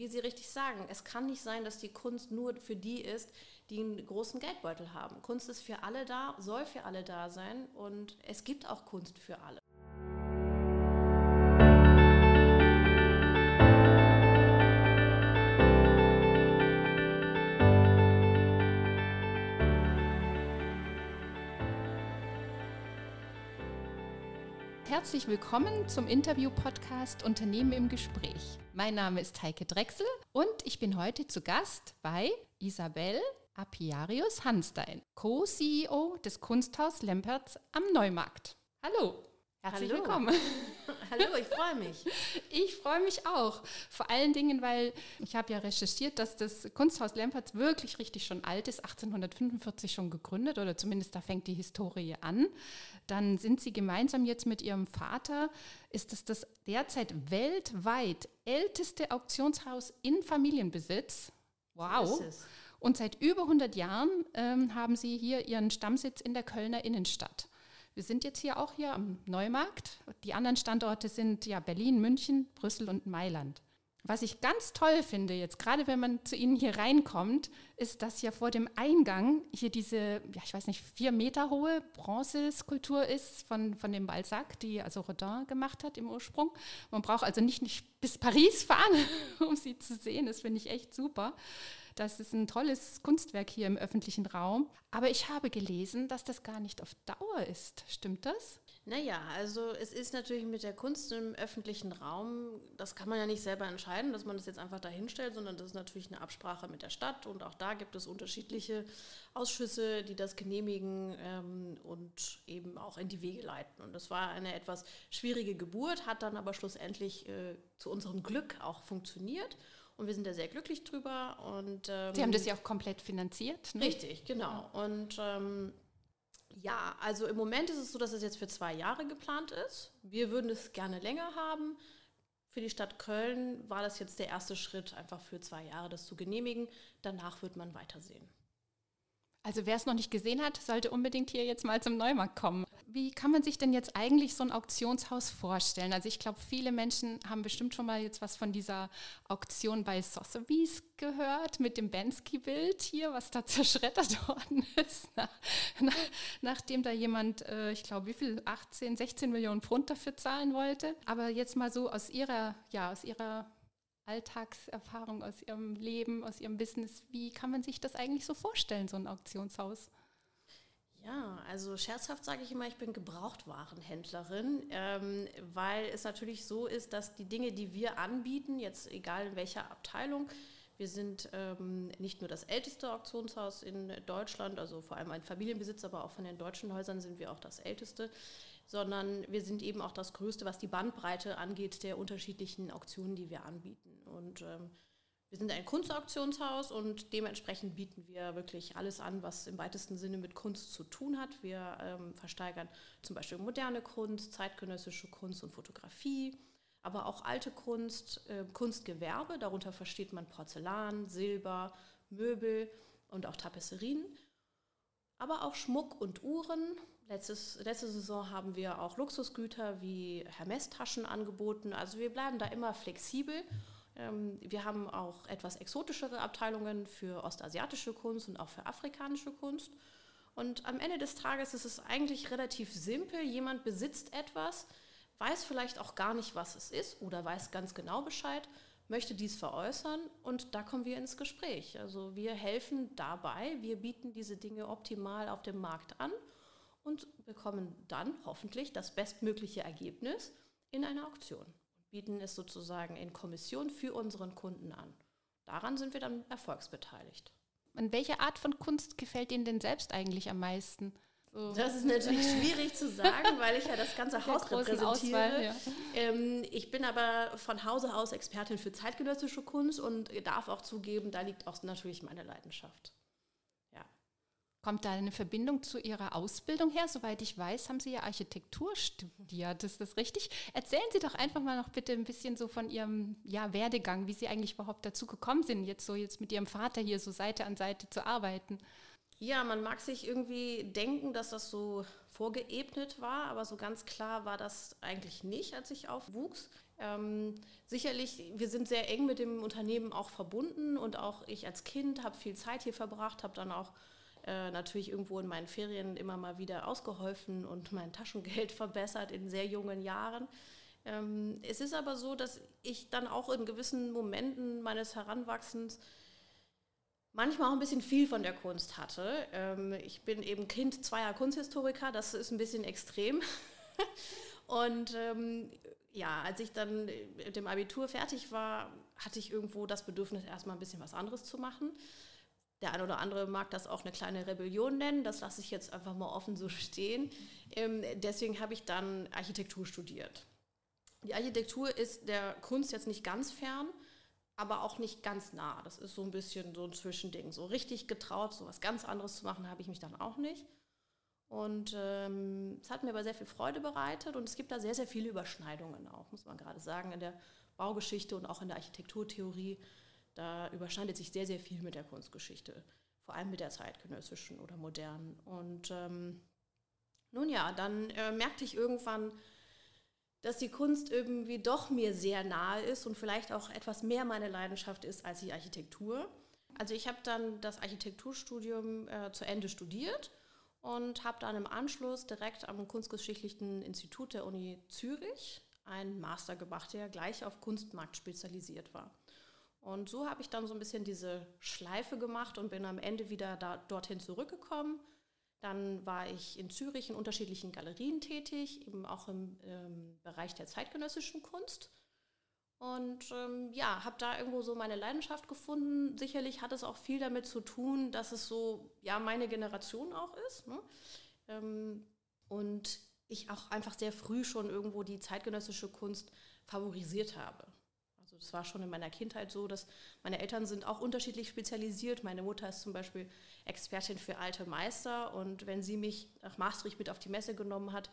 wie Sie richtig sagen, es kann nicht sein, dass die Kunst nur für die ist, die einen großen Geldbeutel haben. Kunst ist für alle da, soll für alle da sein und es gibt auch Kunst für alle. Herzlich willkommen zum Interview-Podcast Unternehmen im Gespräch. Mein Name ist Heike Drechsel und ich bin heute zu Gast bei Isabel Apiarius Hanstein, Co-CEO des Kunsthaus Lempertz am Neumarkt. Hallo. Herzlich Hallo. willkommen. Hallo, ich freue mich. Ich freue mich auch. Vor allen Dingen, weil ich habe ja recherchiert, dass das Kunsthaus Lempertz wirklich richtig schon alt ist, 1845 schon gegründet oder zumindest da fängt die Historie an. Dann sind Sie gemeinsam jetzt mit Ihrem Vater, ist es das derzeit weltweit älteste Auktionshaus in Familienbesitz. Wow. Und seit über 100 Jahren ähm, haben Sie hier Ihren Stammsitz in der Kölner Innenstadt. Wir sind jetzt hier auch hier am Neumarkt. Die anderen Standorte sind ja Berlin, München, Brüssel und Mailand. Was ich ganz toll finde jetzt, gerade wenn man zu Ihnen hier reinkommt, ist, dass ja vor dem Eingang hier diese, ja, ich weiß nicht, vier Meter hohe Bronzeskulptur ist von, von dem Balzac, die also Rodin gemacht hat im Ursprung. Man braucht also nicht, nicht bis Paris fahren, um sie zu sehen. Das finde ich echt super. Das ist ein tolles Kunstwerk hier im öffentlichen Raum. Aber ich habe gelesen, dass das gar nicht auf Dauer ist. Stimmt das? Naja, also es ist natürlich mit der Kunst im öffentlichen Raum, das kann man ja nicht selber entscheiden, dass man das jetzt einfach dahinstellt, sondern das ist natürlich eine Absprache mit der Stadt und auch da gibt es unterschiedliche Ausschüsse, die das genehmigen ähm, und eben auch in die Wege leiten. Und das war eine etwas schwierige Geburt, hat dann aber schlussendlich äh, zu unserem Glück auch funktioniert. Und wir sind da sehr glücklich drüber. Und, ähm, Sie haben das ja auch komplett finanziert. Ne? Richtig, genau. Und ähm, ja, also im Moment ist es so, dass es jetzt für zwei Jahre geplant ist. Wir würden es gerne länger haben. Für die Stadt Köln war das jetzt der erste Schritt, einfach für zwei Jahre das zu genehmigen. Danach wird man weitersehen. Also wer es noch nicht gesehen hat, sollte unbedingt hier jetzt mal zum Neumarkt kommen. Wie kann man sich denn jetzt eigentlich so ein Auktionshaus vorstellen? Also ich glaube, viele Menschen haben bestimmt schon mal jetzt was von dieser Auktion bei Sotheby's gehört mit dem Bensky-Bild hier, was da zerschreddert worden ist, nach, nach, nachdem da jemand, äh, ich glaube, wie viel, 18, 16 Millionen Pfund dafür zahlen wollte. Aber jetzt mal so aus Ihrer, ja, aus Ihrer Alltagserfahrung aus Ihrem Leben, aus Ihrem Business. Wie kann man sich das eigentlich so vorstellen, so ein Auktionshaus? Ja, also scherzhaft sage ich immer, ich bin Gebrauchtwarenhändlerin, ähm, weil es natürlich so ist, dass die Dinge, die wir anbieten, jetzt egal in welcher Abteilung, wir sind ähm, nicht nur das älteste Auktionshaus in Deutschland, also vor allem ein Familienbesitz, aber auch von den deutschen Häusern sind wir auch das älteste sondern wir sind eben auch das Größte, was die Bandbreite angeht der unterschiedlichen Auktionen, die wir anbieten. Und ähm, wir sind ein Kunstauktionshaus und dementsprechend bieten wir wirklich alles an, was im weitesten Sinne mit Kunst zu tun hat. Wir ähm, versteigern zum Beispiel moderne Kunst, zeitgenössische Kunst und Fotografie, aber auch alte Kunst, äh, Kunstgewerbe, darunter versteht man Porzellan, Silber, Möbel und auch Tapisserien, aber auch Schmuck und Uhren Letztes, letzte Saison haben wir auch Luxusgüter wie Hermes-Taschen angeboten. Also wir bleiben da immer flexibel. Ähm, wir haben auch etwas exotischere Abteilungen für ostasiatische Kunst und auch für afrikanische Kunst. Und am Ende des Tages ist es eigentlich relativ simpel. Jemand besitzt etwas, weiß vielleicht auch gar nicht, was es ist oder weiß ganz genau Bescheid, möchte dies veräußern und da kommen wir ins Gespräch. Also wir helfen dabei, wir bieten diese Dinge optimal auf dem Markt an und bekommen dann hoffentlich das bestmögliche Ergebnis in einer Auktion. Bieten es sozusagen in Kommission für unseren Kunden an. Daran sind wir dann erfolgsbeteiligt. Und welche Art von Kunst gefällt Ihnen denn selbst eigentlich am meisten? So. Das ist natürlich schwierig zu sagen, weil ich ja das ganze Haus repräsentiere. Auswahl, ja. ähm, ich bin aber von Hause aus Expertin für zeitgenössische Kunst und darf auch zugeben, da liegt auch natürlich meine Leidenschaft. Kommt da eine Verbindung zu Ihrer Ausbildung her? Soweit ich weiß, haben Sie ja Architektur studiert. Ist das richtig? Erzählen Sie doch einfach mal noch bitte ein bisschen so von Ihrem ja, Werdegang, wie Sie eigentlich überhaupt dazu gekommen sind, jetzt so jetzt mit Ihrem Vater hier so Seite an Seite zu arbeiten. Ja, man mag sich irgendwie denken, dass das so vorgeebnet war, aber so ganz klar war das eigentlich nicht, als ich aufwuchs. Ähm, sicherlich, wir sind sehr eng mit dem Unternehmen auch verbunden und auch ich als Kind habe viel Zeit hier verbracht, habe dann auch äh, natürlich irgendwo in meinen Ferien immer mal wieder ausgeholfen und mein Taschengeld verbessert in sehr jungen Jahren. Ähm, es ist aber so, dass ich dann auch in gewissen Momenten meines Heranwachsens manchmal auch ein bisschen viel von der Kunst hatte. Ähm, ich bin eben Kind zweier Kunsthistoriker, das ist ein bisschen extrem. Und ähm, ja, als ich dann mit dem Abitur fertig war, hatte ich irgendwo das Bedürfnis, erstmal ein bisschen was anderes zu machen. Der eine oder andere mag das auch eine kleine Rebellion nennen, das lasse ich jetzt einfach mal offen so stehen. Ähm, deswegen habe ich dann Architektur studiert. Die Architektur ist der Kunst jetzt nicht ganz fern, aber auch nicht ganz nah. Das ist so ein bisschen so ein Zwischending. So richtig getraut, so was ganz anderes zu machen, habe ich mich dann auch nicht. Und ähm, es hat mir aber sehr viel Freude bereitet und es gibt da sehr, sehr viele Überschneidungen auch, muss man gerade sagen, in der Baugeschichte und auch in der Architekturtheorie. Da überschneidet sich sehr, sehr viel mit der Kunstgeschichte, vor allem mit der zeitgenössischen oder modernen. Und ähm, nun ja, dann äh, merkte ich irgendwann, dass die Kunst irgendwie doch mir sehr nahe ist und vielleicht auch etwas mehr meine Leidenschaft ist als die Architektur. Also ich habe dann das Architekturstudium äh, zu Ende studiert und habe dann im Anschluss direkt am Kunstgeschichtlichen Institut der Uni Zürich einen Master gemacht, der gleich auf Kunstmarkt spezialisiert war. Und so habe ich dann so ein bisschen diese Schleife gemacht und bin am Ende wieder da, dorthin zurückgekommen dann war ich in Zürich in unterschiedlichen Galerien tätig, eben auch im ähm, Bereich der zeitgenössischen Kunst. Und ähm, ja, habe da irgendwo so meine Leidenschaft gefunden. Sicherlich hat es auch viel damit zu tun, dass es so, ja, meine Generation auch ist. Ne? Ähm, und ich auch einfach sehr früh schon irgendwo die zeitgenössische Kunst favorisiert habe. Das war schon in meiner Kindheit so, dass meine Eltern sind auch unterschiedlich spezialisiert. Meine Mutter ist zum Beispiel Expertin für alte Meister und wenn sie mich nach Maastricht mit auf die Messe genommen hat,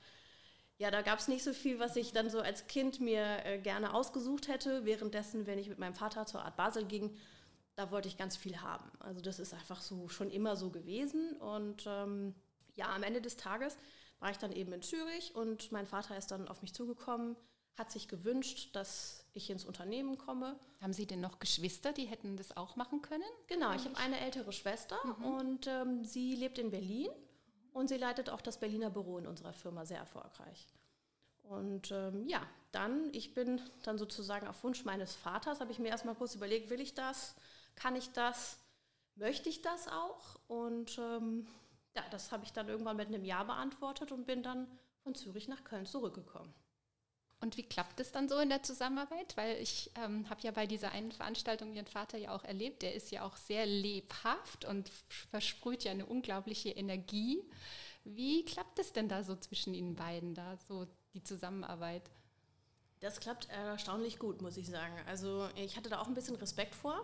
ja, da gab es nicht so viel, was ich dann so als Kind mir äh, gerne ausgesucht hätte. Währenddessen, wenn ich mit meinem Vater zur Art Basel ging, da wollte ich ganz viel haben. Also das ist einfach so schon immer so gewesen. Und ähm, ja, am Ende des Tages war ich dann eben in Zürich und mein Vater ist dann auf mich zugekommen, hat sich gewünscht, dass ich ins Unternehmen komme. Haben Sie denn noch Geschwister, die hätten das auch machen können? Genau, ich habe eine ältere Schwester mhm. und ähm, sie lebt in Berlin und sie leitet auch das Berliner Büro in unserer Firma sehr erfolgreich. Und ähm, ja, dann, ich bin dann sozusagen auf Wunsch meines Vaters, habe ich mir erstmal kurz überlegt, will ich das, kann ich das, möchte ich das auch? Und ähm, ja, das habe ich dann irgendwann mit einem Ja beantwortet und bin dann von Zürich nach Köln zurückgekommen. Und wie klappt es dann so in der Zusammenarbeit? Weil ich ähm, habe ja bei dieser einen Veranstaltung Ihren Vater ja auch erlebt. Der ist ja auch sehr lebhaft und versprüht ja eine unglaubliche Energie. Wie klappt es denn da so zwischen Ihnen beiden, da so die Zusammenarbeit? Das klappt erstaunlich gut, muss ich sagen. Also ich hatte da auch ein bisschen Respekt vor,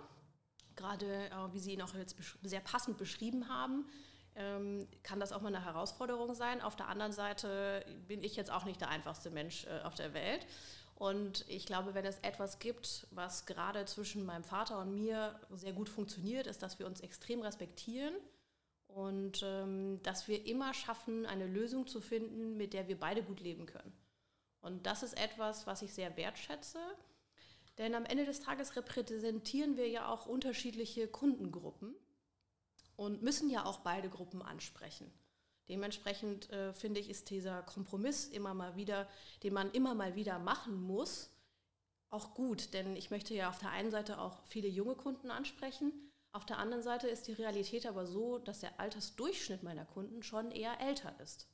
gerade äh, wie Sie ihn auch jetzt sehr passend beschrieben haben kann das auch mal eine Herausforderung sein. Auf der anderen Seite bin ich jetzt auch nicht der einfachste Mensch äh, auf der Welt. Und ich glaube, wenn es etwas gibt, was gerade zwischen meinem Vater und mir sehr gut funktioniert, ist, dass wir uns extrem respektieren und ähm, dass wir immer schaffen, eine Lösung zu finden, mit der wir beide gut leben können. Und das ist etwas, was ich sehr wertschätze. Denn am Ende des Tages repräsentieren wir ja auch unterschiedliche Kundengruppen und müssen ja auch beide Gruppen ansprechen. Dementsprechend äh, finde ich, ist dieser Kompromiss immer mal wieder, den man immer mal wieder machen muss, auch gut. Denn ich möchte ja auf der einen Seite auch viele junge Kunden ansprechen. Auf der anderen Seite ist die Realität aber so, dass der Altersdurchschnitt meiner Kunden schon eher älter ist.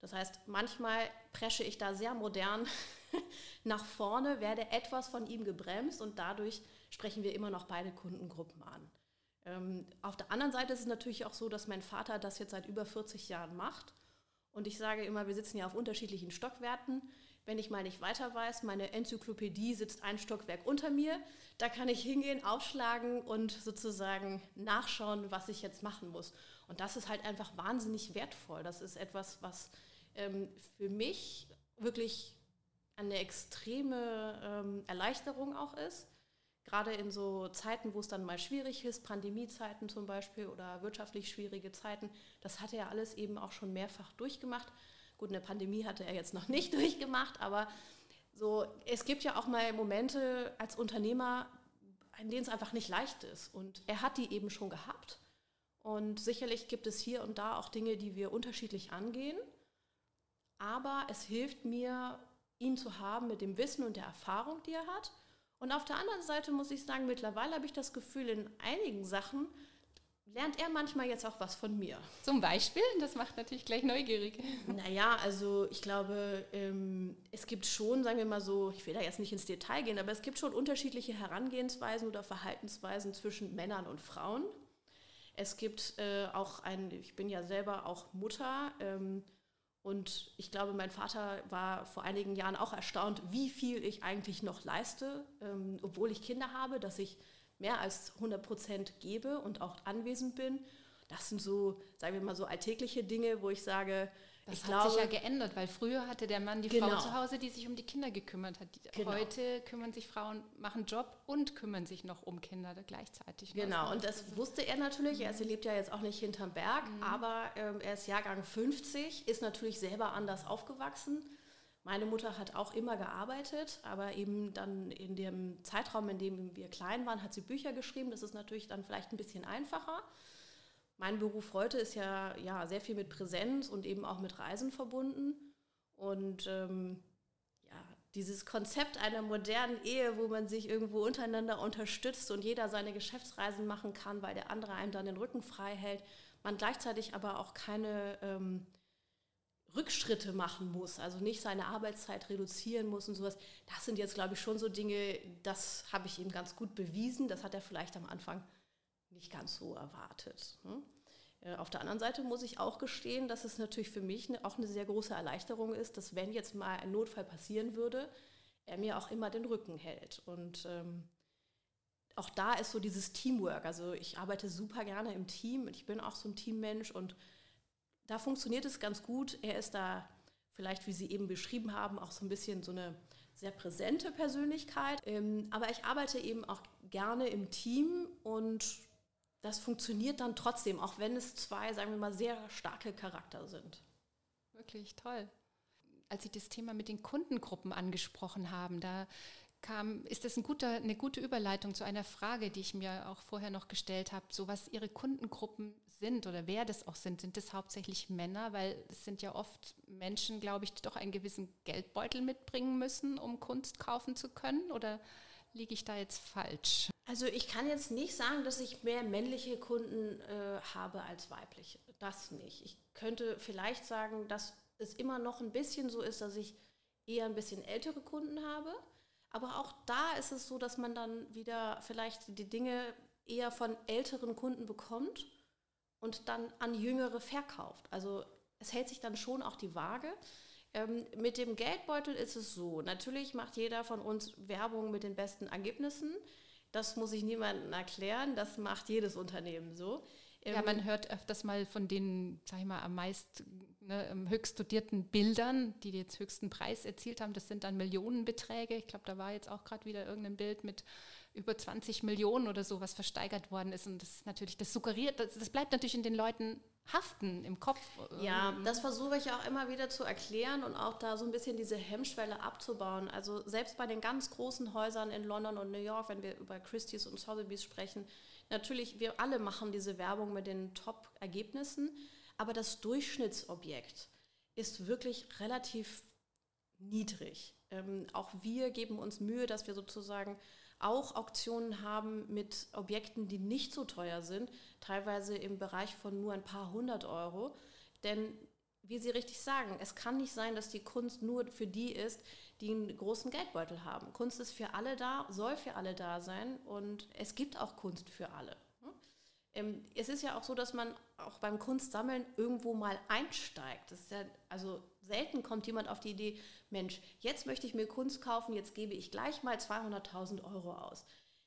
Das heißt, manchmal presche ich da sehr modern nach vorne, werde etwas von ihm gebremst und dadurch sprechen wir immer noch beide Kundengruppen an. Ähm, auf der anderen Seite ist es natürlich auch so, dass mein Vater das jetzt seit über 40 Jahren macht. Und ich sage immer, wir sitzen ja auf unterschiedlichen Stockwerten. Wenn ich mal nicht weiter weiß, meine Enzyklopädie sitzt ein Stockwerk unter mir. Da kann ich hingehen, aufschlagen und sozusagen nachschauen, was ich jetzt machen muss. Und das ist halt einfach wahnsinnig wertvoll. Das ist etwas, was ähm, für mich wirklich eine extreme ähm, Erleichterung auch ist gerade in so Zeiten, wo es dann mal schwierig ist, Pandemiezeiten zum Beispiel oder wirtschaftlich schwierige Zeiten, das hat er alles eben auch schon mehrfach durchgemacht. Gut, eine Pandemie hatte er jetzt noch nicht durchgemacht, aber so, es gibt ja auch mal Momente als Unternehmer, in denen es einfach nicht leicht ist. Und er hat die eben schon gehabt. Und sicherlich gibt es hier und da auch Dinge, die wir unterschiedlich angehen. Aber es hilft mir, ihn zu haben mit dem Wissen und der Erfahrung, die er hat. Und auf der anderen Seite muss ich sagen, mittlerweile habe ich das Gefühl, in einigen Sachen lernt er manchmal jetzt auch was von mir. Zum Beispiel? Das macht natürlich gleich neugierig. Naja, also ich glaube, ähm, es gibt schon, sagen wir mal so, ich will da jetzt nicht ins Detail gehen, aber es gibt schon unterschiedliche Herangehensweisen oder Verhaltensweisen zwischen Männern und Frauen. Es gibt äh, auch ein, ich bin ja selber auch Mutter ähm, und ich glaube, mein Vater war vor einigen Jahren auch erstaunt, wie viel ich eigentlich noch leiste, ähm, obwohl ich Kinder habe, dass ich mehr als 100 Prozent gebe und auch anwesend bin. Das sind so, sagen wir mal, so alltägliche Dinge, wo ich sage, das ich hat glaube, sich ja geändert, weil früher hatte der Mann die Genau. Frau zu Hause, die sich um die Kinder gekümmert hat. Genau. Heute kümmern sich Frauen, machen Job und kümmern sich noch um Kinder gleichzeitig. Genau, und das wusste er natürlich. Er lebt ja jetzt auch nicht hinterm Berg, aber ähm, er ist Jahrgang 50, ist natürlich selber anders aufgewachsen. Meine Mutter hat auch immer gearbeitet, aber eben dann in dem Zeitraum, in dem wir klein waren, hat sie Bücher geschrieben. Das ist natürlich dann vielleicht ein bisschen einfacher. Mein Beruf heute ist ja, ja sehr viel mit Präsenz und eben auch mit Reisen verbunden. Und ähm, ja, dieses Konzept einer modernen Ehe, wo man sich irgendwo untereinander unterstützt und jeder seine Geschäftsreisen machen kann, weil der andere einem dann den Rücken frei hält, man gleichzeitig aber auch keine ähm, Rückschritte machen muss, also nicht seine Arbeitszeit reduzieren muss und sowas. Das sind jetzt, glaube ich, schon so Dinge, das habe ich ihm ganz gut bewiesen. Das hat er vielleicht am Anfang nicht ganz so erwartet. ne? Äh, Auf der anderen Seite muss ich auch gestehen, dass es natürlich für mich ne- auch eine sehr große Erleichterung ist, dass wenn jetzt mal ein Notfall passieren würde, er mir auch immer den Rücken hält. Und ähm, auch da ist so dieses Teamwork. Also ich arbeite super gerne im Team und ich bin auch so ein Teammensch und da funktioniert es ganz gut. Er ist da vielleicht, wie Sie eben beschrieben haben, auch so ein bisschen so eine sehr präsente Persönlichkeit. Ähm, aber ich arbeite eben auch gerne im Team und das funktioniert dann trotzdem, auch wenn es zwei, sagen wir mal, sehr starke Charakter sind. Wirklich toll. Als Sie das Thema mit den Kundengruppen angesprochen haben, da kam, ist das ein guter, eine gute Überleitung zu einer Frage, die ich mir auch vorher noch gestellt habe, so was Ihre Kundengruppen sind oder wer das auch sind. Sind das hauptsächlich Männer? Weil es sind ja oft Menschen, glaube ich, die doch einen gewissen Geldbeutel mitbringen müssen, um Kunst kaufen zu können. Oder liege ich da jetzt falsch? Also ich kann jetzt nicht sagen, dass ich mehr männliche Kunden äh, habe als weibliche. Das nicht. Ich könnte vielleicht sagen, dass es immer noch ein bisschen so ist, dass ich eher ein bisschen ältere Kunden habe. Aber auch da ist es so, dass man dann wieder vielleicht die Dinge eher von älteren Kunden bekommt und dann an jüngere verkauft. Also es hält sich dann schon auch die Waage. Ähm, mit dem Geldbeutel ist es so. Natürlich macht jeder von uns Werbung mit den besten Ergebnissen. Das muss ich niemandem erklären. Das macht jedes Unternehmen so. Ja, Ähm, man hört öfters mal von den, sag ich mal, am meist ne, am höchst dotierten Bildern, die jetzt höchsten Preis erzielt haben. Das sind dann Millionenbeträge. Ich glaube, da war jetzt auch gerade wieder irgendein Bild mit über 20 Millionen oder so, was versteigert worden ist. Und das ist natürlich, das suggeriert, das, das bleibt natürlich in den Leuten haften im Kopf. Ja, Ähm, das versuche ich auch immer wieder zu erklären und auch da so ein bisschen diese Hemmschwelle abzubauen. Also selbst bei den ganz großen Häusern in London und New York, wenn wir über Christie's und Sotheby's sprechen, natürlich, wir alle machen diese Werbung mit den Top-Ergebnissen, aber das Durchschnittsobjekt ist wirklich relativ niedrig. Ähm, auch wir geben uns Mühe, dass wir sozusagen auch Auktionen haben mit Objekten, die nicht so teuer sind, teilweise im Bereich von nur ein paar hundert Euro. Denn, wie Sie richtig sagen, es kann nicht sein, dass die Kunst nur für die ist, die einen großen Geldbeutel haben. Kunst ist für alle da, soll für alle da sein und es gibt auch Kunst für alle. Ähm, Es ist ja auch so, dass man auch beim Kunstsammeln irgendwo mal einsteigt. Ja, also selten kommt jemand auf die Idee, Mensch, jetzt möchte ich mir Kunst kaufen, jetzt gebe ich gleich mal 200.000 Euro aus.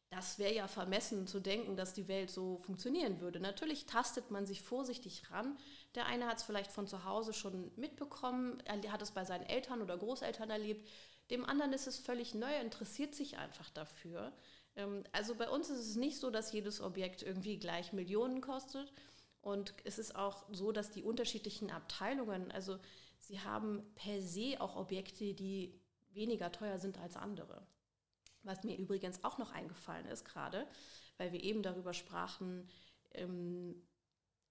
Das wäre ja vermessen zu denken, dass die Welt so funktionieren würde. Natürlich tastet man sich vorsichtig ran. Der eine hat es vielleicht von zu Hause schon mitbekommen, er hat es bei seinen Eltern oder Großeltern erlebt. Dem anderen ist es völlig neu, er interessiert sich einfach dafür. Ähm, also bei uns ist es nicht so, dass jedes Objekt irgendwie gleich Millionen kostet. Und es ist auch so, dass die unterschiedlichen Abteilungen, also sie haben per se auch Objekte, die weniger teuer sind als andere. Was mir übrigens auch noch eingefallen ist gerade, weil wir eben darüber sprachen, ähm,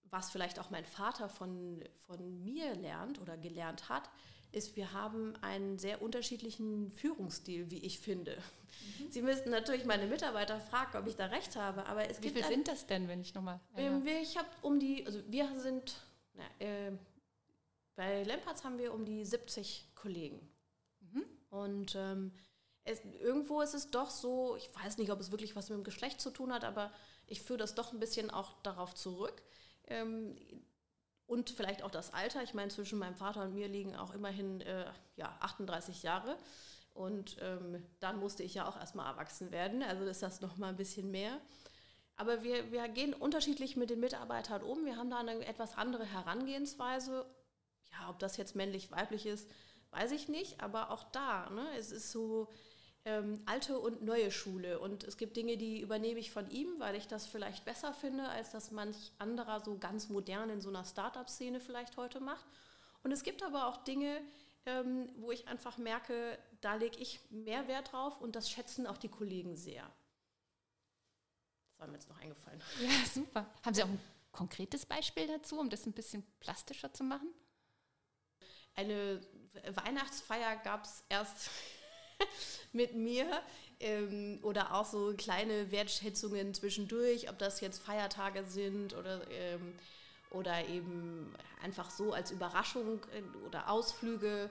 was vielleicht auch mein Vater von, von mir lernt oder gelernt hat, ist, wir haben einen sehr unterschiedlichen Führungsstil, wie ich finde. Mhm. Sie müssten natürlich meine Mitarbeiter fragen, ob ich da recht habe, aber es wie gibt. Wie viel sind das denn, wenn ich nochmal. Ähm, ich habe um die, also wir sind, na, äh, bei Lempertz haben wir um die 70 Kollegen. Mhm. Und ähm, es, irgendwo ist es doch so, ich weiß nicht, ob es wirklich was mit dem Geschlecht zu tun hat, aber ich führe das doch ein bisschen auch darauf zurück. Ähm, und vielleicht auch das Alter. Ich meine, zwischen meinem Vater und mir liegen auch immerhin äh, ja, 38 Jahre. Und ähm, dann musste ich ja auch erstmal erwachsen werden. Also ist das nochmal ein bisschen mehr. Aber wir, wir gehen unterschiedlich mit den Mitarbeitern um. Wir haben da eine etwas andere Herangehensweise. Ja, ob das jetzt männlich, weiblich ist, weiß ich nicht. Aber auch da, ne, es ist so, ähm, alte und neue Schule. Und es gibt Dinge, die übernehme ich von ihm, weil ich das vielleicht besser finde, als das manch anderer so ganz modern in so einer Startup-Szene vielleicht heute macht. Und es gibt aber auch Dinge, ähm, wo ich einfach merke, da lege ich mehr Wert drauf und das schätzen auch die Kollegen sehr. Das war mir jetzt noch eingefallen. Ja, super. Haben Sie auch ein konkretes Beispiel dazu, um das ein bisschen plastischer zu machen? Eine Weihnachtsfeier gab es erst mit mir ähm, oder auch so kleine Wertschätzungen zwischendurch, ob das jetzt Feiertage sind oder, ähm, oder eben einfach so als Überraschung äh, oder Ausflüge.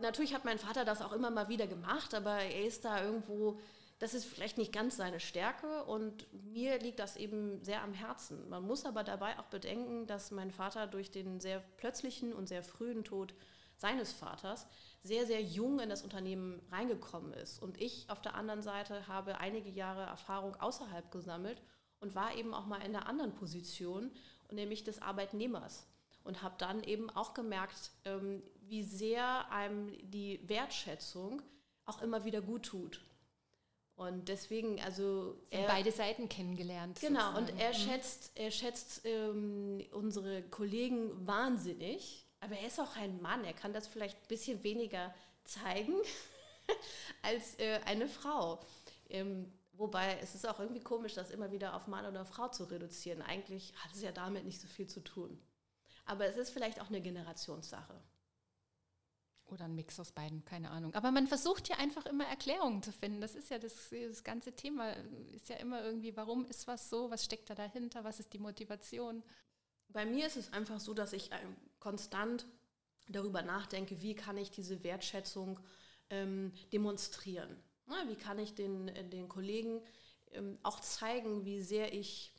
Natürlich hat mein Vater das auch immer mal wieder gemacht, aber er ist da irgendwo, das ist vielleicht nicht ganz seine Stärke und mir liegt das eben sehr am Herzen. Man muss aber dabei auch bedenken, dass mein Vater durch den sehr plötzlichen und sehr frühen Tod seines Vaters sehr, sehr jung in das Unternehmen reingekommen ist. Und ich auf der anderen Seite habe einige Jahre Erfahrung außerhalb gesammelt und war eben auch mal in einer anderen Position, nämlich des Arbeitnehmers. Und habe dann eben auch gemerkt, ähm, wie sehr einem die Wertschätzung auch immer wieder gut tut. Und deswegen, also. Er, beide Seiten kennengelernt. Genau, sozusagen. und er mhm. schätzt, er schätzt ähm, unsere Kollegen wahnsinnig aber er ist auch ein Mann, er kann das vielleicht ein bisschen weniger zeigen als äh, eine Frau. Ähm, wobei es ist auch irgendwie komisch, das immer wieder auf Mann oder Frau zu reduzieren. Eigentlich hat es ja damit nicht so viel zu tun. Aber es ist vielleicht auch eine Generationssache. Oder ein Mix aus beiden, keine Ahnung. Aber man versucht ja einfach immer Erklärungen zu finden. Das ist ja das, das ganze Thema. Ist ja immer irgendwie, warum ist was so? Was steckt da dahinter? Was ist die Motivation? Bei mir ist es einfach so, dass ich ähm, konstant darüber nachdenke, wie kann ich diese Wertschätzung ähm, demonstrieren. Wie kann ich den, äh, den Kollegen ähm, auch zeigen, wie sehr ich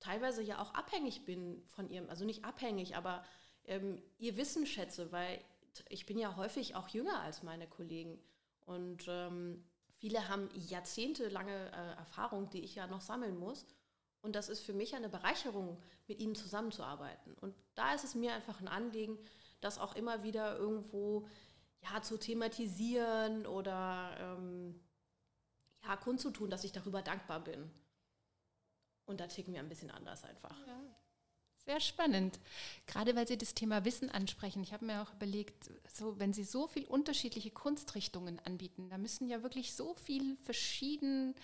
teilweise ja auch abhängig bin von ihrem, also nicht abhängig, aber ähm, ihr Wissen schätze, weil ich bin ja häufig auch jünger als meine Kollegen. Und ähm, viele haben jahrzehntelange äh, Erfahrung, die ich ja noch sammeln muss. Und das ist für mich eine Bereicherung, mit ihnen zusammenzuarbeiten. Und da ist es mir einfach ein Anliegen, das auch immer wieder irgendwo ja, zu thematisieren oder ähm, ja, kundzutun, dass ich darüber dankbar bin. Und da ticken wir ein bisschen anders einfach. Ja. Sehr spannend. Gerade weil Sie das Thema Wissen ansprechen. Ich habe mir auch überlegt, so, wenn Sie so viele unterschiedliche Kunstrichtungen anbieten, da müssen ja wirklich so viele verschiedene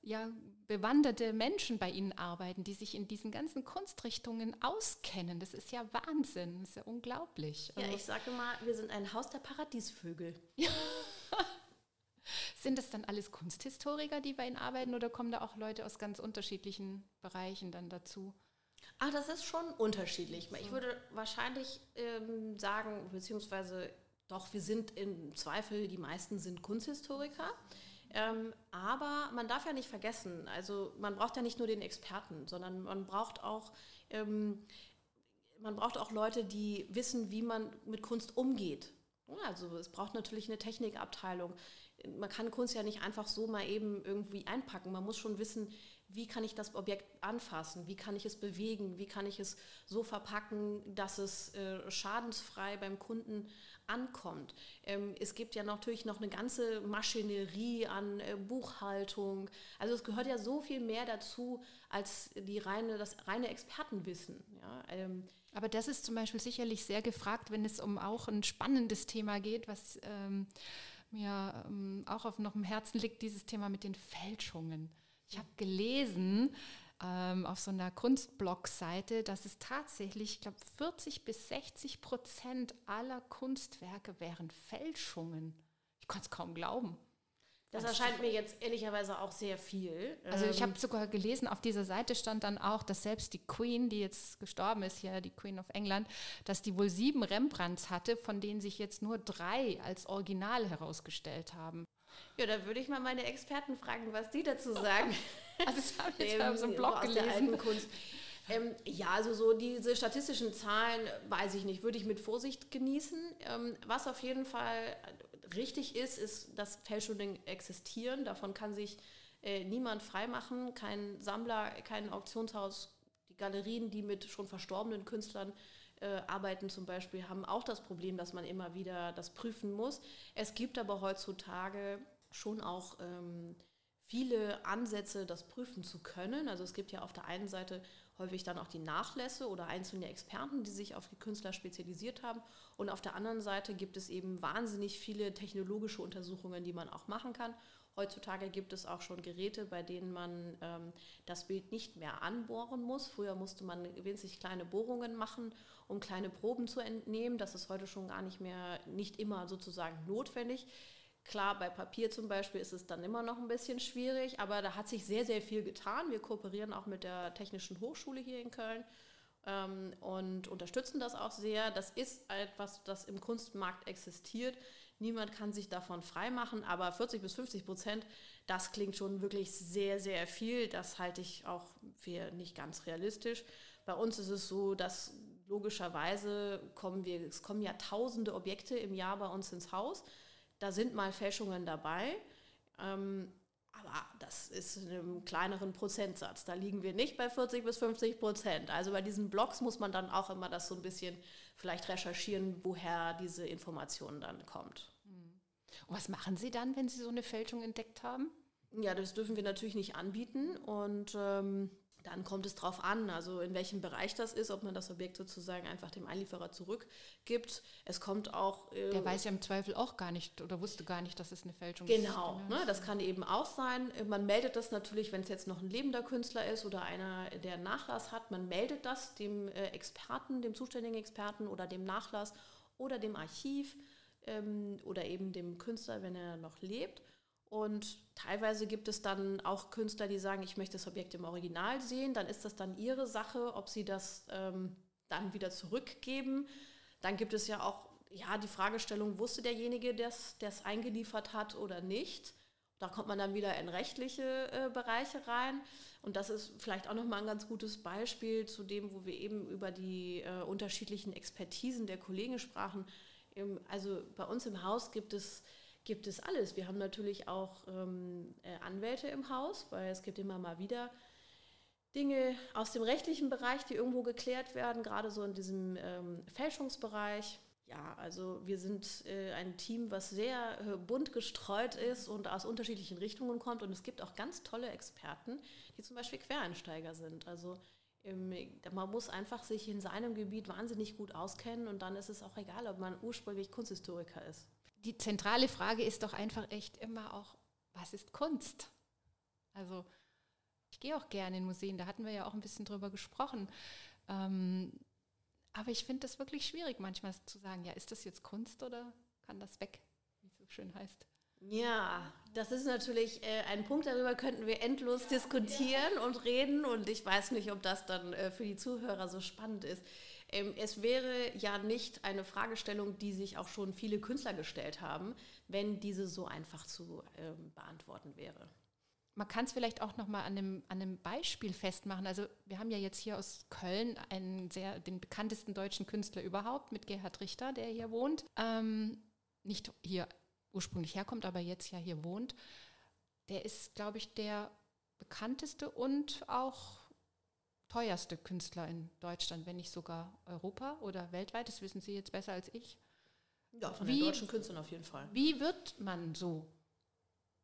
ja, bewanderte Menschen bei Ihnen arbeiten, die sich in diesen ganzen Kunstrichtungen auskennen. Das ist ja Wahnsinn, das ist ja unglaublich. Ja, also ich sage mal, wir sind ein Haus der Paradiesvögel. Ja. sind das dann alles Kunsthistoriker, die bei Ihnen arbeiten oder kommen da auch Leute aus ganz unterschiedlichen Bereichen dann dazu? Ach, das ist schon unterschiedlich. Ich würde wahrscheinlich ähm, sagen, beziehungsweise doch, wir sind im Zweifel, die meisten sind Kunsthistoriker. Ähm, aber man darf ja nicht vergessen, also man braucht ja nicht nur den Experten, sondern man braucht auch, ähm, man braucht auch Leute, die wissen, wie man mit Kunst umgeht. Also es braucht natürlich eine Technikabteilung. Man kann Kunst ja nicht einfach so mal eben irgendwie einpacken. Man muss schon wissen, wie kann ich das Objekt anfassen, wie kann ich es bewegen, wie kann ich es so verpacken, dass es äh, schadensfrei beim Kunden ankommt. Ähm, es gibt ja natürlich noch eine ganze Maschinerie an äh, Buchhaltung. Also es gehört ja so viel mehr dazu als die reine, das reine Expertenwissen. Ja? Ähm, aber das ist zum Beispiel sicherlich sehr gefragt, wenn es um auch ein spannendes Thema geht, was ähm, mir ähm, auch auf noch dem Herzen liegt, dieses Thema mit den Fälschungen. Ich habe gelesen ähm, auf so einer Kunstblog-Seite, dass es tatsächlich, ich glaube, 40 bis 60 Prozent aller Kunstwerke wären Fälschungen. Ich konnte es kaum glauben. Das erscheint mir jetzt ehrlicherweise auch sehr viel. Also ich habe ähm, sogar gelesen, auf dieser Seite stand dann auch, dass selbst die Queen, die jetzt gestorben ist, hier die Queen of England, dass die wohl sieben Rembrandts hatte, von denen sich jetzt nur drei als Original herausgestellt haben. Ja, da würde ich mal meine Experten fragen, was die dazu sagen. also das habe ich jetzt ähm, so einen Blog gelesen. Ähm, ja, also so diese statistischen Zahlen weiß ich nicht, würde ich mit Vorsicht genießen. Ähm, was auf jeden Fall richtig ist, ist, dass Fälschungen existieren. Davon kann sich äh, niemand freimachen. Kein Sammler, kein Auktionshaus, die Galerien, die mit schon verstorbenen Künstlern äh, arbeiten zum Beispiel, haben auch das Problem, dass man immer wieder das prüfen muss. Es gibt aber heutzutage schon auch ähm, viele Ansätze, das prüfen zu können. Also es gibt ja auf der einen Seite häufig dann auch die Nachlässe oder einzelne Experten, die sich auf die Künstler spezialisiert haben. Und auf der anderen Seite gibt es eben wahnsinnig viele technologische Untersuchungen, die man auch machen kann. Heutzutage gibt es auch schon Geräte, bei denen man ähm, das Bild nicht mehr anbohren muss. Früher musste man winzig kleine Bohrungen machen, um kleine Proben zu entnehmen. Das ist heute schon gar nicht mehr, nicht immer sozusagen notwendig. Klar, bei Papier zum Beispiel ist es dann immer noch ein bisschen schwierig, aber da hat sich sehr, sehr viel getan. Wir kooperieren auch mit der Technischen Hochschule hier in Köln ähm, und unterstützen das auch sehr. Das ist etwas, das im Kunstmarkt existiert. Niemand kann sich davon freimachen, aber 40 bis 50 Prozent, das klingt schon wirklich sehr, sehr viel. Das halte ich auch für nicht ganz realistisch. Bei uns ist es so, dass logischerweise kommen wir, es kommen ja tausende Objekte im Jahr bei uns ins Haus. Da sind mal Fälschungen dabei. Ähm, aber das ist in einem kleineren Prozentsatz. Da liegen wir nicht bei 40 bis 50 Prozent. Also bei diesen Blogs muss man dann auch immer das so ein bisschen vielleicht recherchieren, woher diese Information dann kommt. Und was machen Sie dann, wenn Sie so eine Fälschung entdeckt haben? Ja, das dürfen wir natürlich nicht anbieten. Und ähm, dann kommt es darauf an, also in welchem Bereich das ist, ob man das Objekt sozusagen einfach dem Einlieferer zurückgibt. Es kommt auch. Äh, Der weiß ja im Zweifel auch gar nicht oder wusste gar nicht, dass es eine Fälschung genau, ist. Genau, ne, das kann eben auch sein. Man meldet das natürlich, wenn es jetzt noch ein lebender Künstler ist oder einer, der Nachlass hat, man meldet das dem äh, Experten, dem zuständigen Experten oder dem Nachlass oder dem Archiv ähm, oder eben dem Künstler, wenn er noch lebt. Und teilweise gibt es dann auch Künstler, die sagen, ich möchte das Objekt im Original sehen. Dann ist das dann ihre Sache, ob sie das ähm, dann wieder zurückgeben. Dann gibt es ja auch ja, die Fragestellung, wusste derjenige, der es eingeliefert hat oder nicht? Da kommt man dann wieder in rechtliche äh, Bereiche rein. Und das ist vielleicht auch nochmal ein ganz gutes Beispiel zu dem, wo wir eben über die äh, unterschiedlichen Expertisen der Kollegen sprachen. Im, also bei uns im Haus gibt es gibt es alles. Wir haben natürlich auch ähm, äh, Anwälte im Haus, weil es gibt immer mal wieder Dinge aus dem rechtlichen Bereich, die irgendwo geklärt werden, gerade so in diesem ähm, Fälschungsbereich. Ja, also wir sind äh, ein Team, was sehr äh, bunt gestreut ist und aus unterschiedlichen Richtungen kommt. Und es gibt auch ganz tolle Experten, die zum Beispiel Quereinsteiger sind. Also ähm, man muss einfach sich in seinem Gebiet wahnsinnig gut auskennen und dann ist es auch egal, ob man ursprünglich Kunsthistoriker ist die zentrale Frage ist doch einfach echt immer auch, was ist Kunst? Also ich gehe auch gerne in Museen, da hatten wir ja auch ein bisschen drüber gesprochen. Ähm, aber ich finde das wirklich schwierig manchmal zu sagen, ja, ist das jetzt Kunst oder kann das weg, wie es so schön heißt. Ja, das ist natürlich äh, ein Punkt, darüber könnten wir endlos diskutieren und reden und ich weiß nicht, ob das dann äh, für die Zuhörer so spannend ist. Ähm, es wäre ja nicht eine Fragestellung, die sich auch schon viele Künstler gestellt haben, wenn diese so einfach zu ähm, beantworten wäre. Man kann es vielleicht auch noch mal an einem, an einem Beispiel festmachen. Also wir haben ja jetzt hier aus Köln einen sehr, den bekanntesten deutschen Künstler überhaupt mit Gerhard Richter, der hier wohnt. Ähm, nicht hier ursprünglich herkommt, aber jetzt ja hier wohnt. Der ist, glaube ich, der bekannteste und auch teuerste Künstler in Deutschland, wenn nicht sogar Europa oder weltweit. Das wissen Sie jetzt besser als ich. Ja, von wie, den deutschen Künstlern auf jeden Fall. Wie wird man so?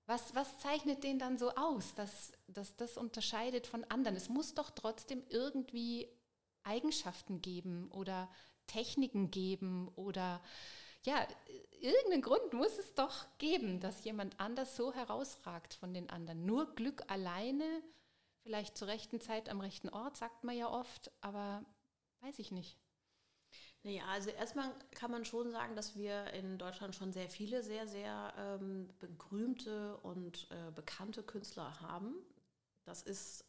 Was, was zeichnet den dann so aus, dass, dass das unterscheidet von anderen? Es muss doch trotzdem irgendwie Eigenschaften geben oder Techniken geben oder ja, irgendeinen Grund muss es doch geben, dass jemand anders so herausragt von den anderen. Nur Glück alleine, vielleicht zur rechten Zeit am rechten Ort, sagt man ja oft, aber weiß ich nicht. Naja, also erstmal kann man schon sagen, dass wir in Deutschland schon sehr viele sehr, sehr ähm, berühmte und äh, bekannte Künstler haben. Das ist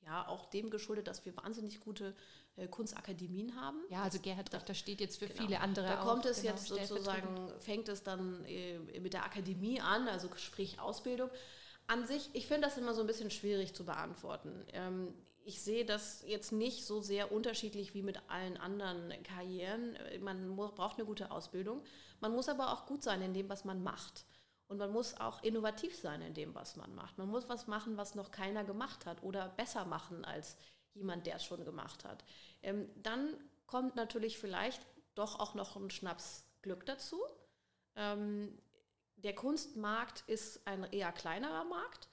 ja auch dem geschuldet, dass wir wahnsinnig gute äh, Kunstakademien haben. Ja, also Gerhard Richter steht jetzt für genau. viele andere Da kommt es genau, jetzt sozusagen, fängt es dann äh, mit der Akademie an, also sprich Ausbildung. An sich, ich finde das immer so ein bisschen schwierig zu beantworten. Ähm, ich sehe das jetzt nicht so sehr unterschiedlich wie mit allen anderen Karrieren. Man muss, braucht eine gute Ausbildung. Man muss aber auch gut sein in dem, was man macht. Und man muss auch innovativ sein in dem, was man macht. Man muss was machen, was noch keiner gemacht hat oder besser machen als jemand, der es schon gemacht hat. Ähm, dann kommt natürlich vielleicht doch auch noch ein Schnaps Glück dazu. Ähm, der Kunstmarkt ist ein eher kleinerer Markt.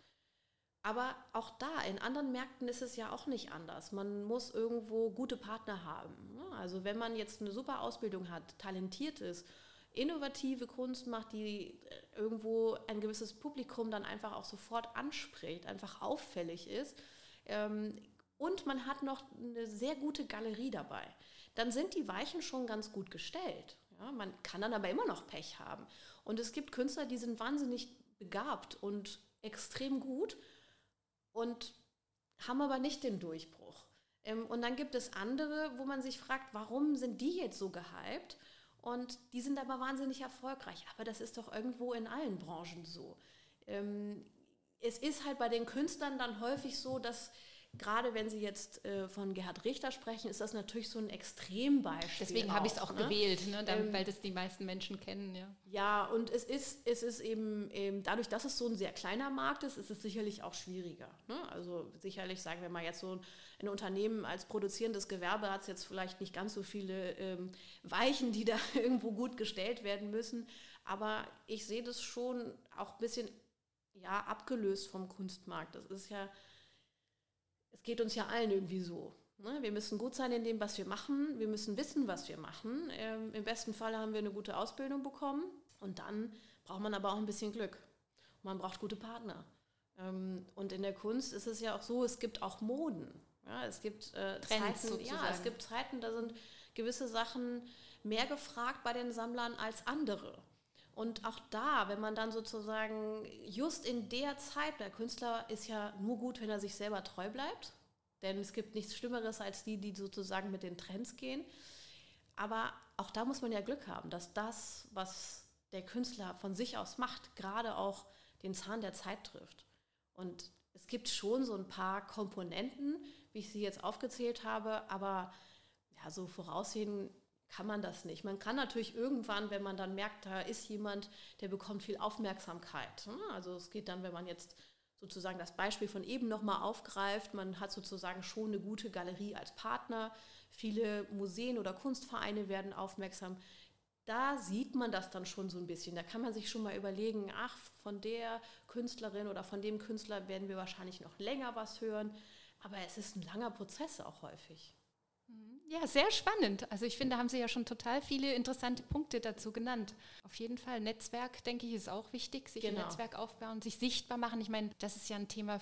Aber auch da, in anderen Märkten ist es ja auch nicht anders. Man muss irgendwo gute Partner haben. Ne? Also wenn man jetzt eine super Ausbildung hat, talentiert ist, innovative Kunst macht, die äh, irgendwo ein gewisses Publikum dann einfach auch sofort anspricht, einfach auffällig ist, ähm, und man hat noch eine sehr gute Galerie dabei, dann sind die Weichen schon ganz gut gestellt. Man kann dann aber immer noch Pech haben. Und es gibt Künstler, die sind wahnsinnig begabt und extrem gut und haben aber nicht den Durchbruch. Ähm, und dann gibt es andere, wo man sich fragt, warum sind die jetzt so gehypt? Und die sind aber wahnsinnig erfolgreich. Aber das ist doch irgendwo in allen Branchen so. Ähm, es ist halt bei den Künstlern dann häufig so, dass gerade wenn Sie jetzt äh, von Gerhard Richter sprechen, ist das natürlich so ein Extrembeispiel. Deswegen habe ich es auch ne? gewählt, ne? Dann, ähm, weil das die meisten Menschen kennen. Ja, ja und es ist, es ist eben, eben, dadurch, dass es so ein sehr kleiner Markt ist, ist es sicherlich auch schwieriger. Ne? Also sicherlich, sagen wir mal jetzt so ein Unternehmen als produzierendes Gewerbe hat es jetzt vielleicht nicht ganz so viele ähm, Weichen, die da irgendwo gut gestellt werden müssen. Aber ich sehe das schon auch ein bisschen ja, abgelöst vom Kunstmarkt. Das ist ja es geht uns ja allen irgendwie so. Ne? Wir müssen gut sein in dem, was wir machen. Wir müssen wissen, was wir machen. Ähm, Im besten Fall haben wir eine gute Ausbildung bekommen. Und dann braucht man aber auch ein bisschen Glück. Man braucht gute Partner. Ähm, und in der Kunst ist es ja auch so, es gibt auch Moden. Ja, es gibt äh, Zeiten, ja, es gibt Zeiten, da sind gewisse Sachen mehr gefragt bei den Sammlern als andere. Und auch da, wenn man dann sozusagen just in der Zeit, der Künstler ist ja nur gut, wenn er sich selber treu bleibt, denn es gibt nichts Schlimmeres als die, die sozusagen mit den Trends gehen. Aber auch da muss man ja Glück haben, dass das, was der Künstler von sich aus macht, gerade auch den Zahn der Zeit trifft. Und es gibt schon so ein paar Komponenten, wie ich sie jetzt aufgezählt habe, aber ja, so voraussehen kann man das nicht. Man kann natürlich irgendwann, wenn man dann merkt, da ist jemand, der bekommt viel Aufmerksamkeit. Ne? Also es geht dann, wenn man jetzt sozusagen das Beispiel von eben nochmal aufgreift, man hat sozusagen schon eine gute Galerie als Partner, viele Museen oder Kunstvereine werden aufmerksam. Da sieht man das dann schon so ein bisschen. Da kann man sich schon mal überlegen, ach, von der Künstlerin oder von dem Künstler werden wir wahrscheinlich noch länger was hören. Aber es ist ein langer Prozess auch häufig. Ja, sehr spannend. Also ich finde, da haben Sie ja schon total viele interessante Punkte dazu genannt. Auf jeden Fall Netzwerk, denke ich, ist auch wichtig, sich genau. ein Netzwerk aufbauen, sich sichtbar machen. Ich meine, das ist ja ein Thema